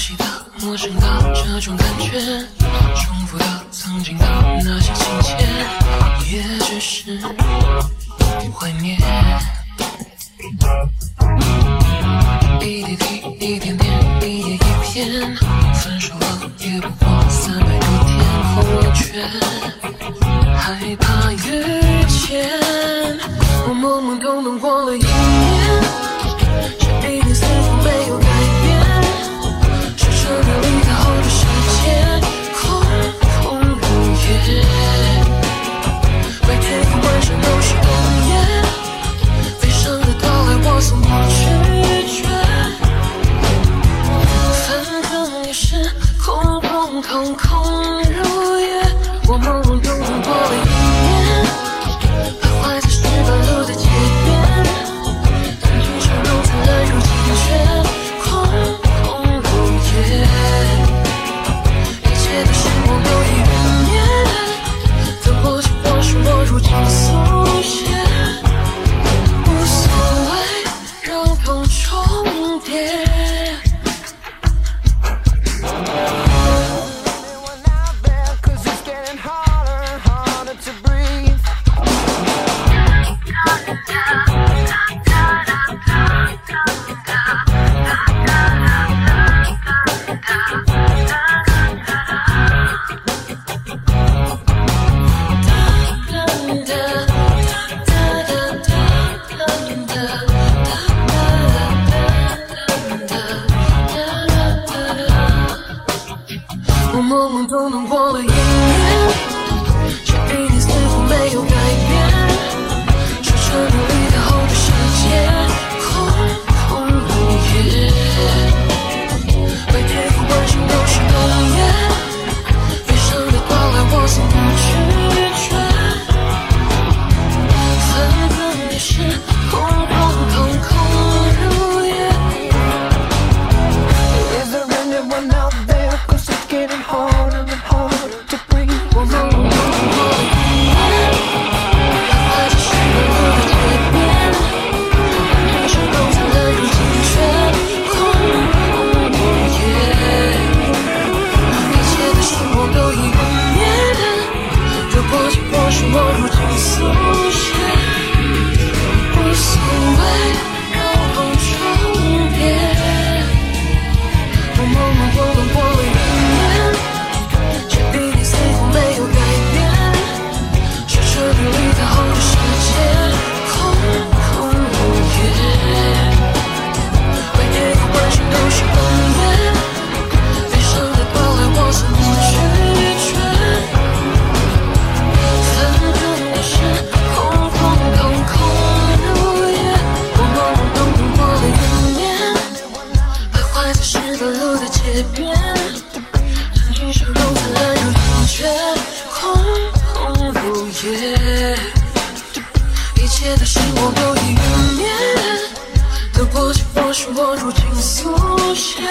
熟悉的陌生的这种感觉重复的曾经的那些情节也只是怀念一滴滴一点点一页一篇分手了也不过三百多天可我却害怕我懵懵懂懂过了一年，这一年似乎没有改变，是这样的。改变，曾经汹涌的爱如今却空空如也，一切的失望都已泯灭，的过去或是我如今所写。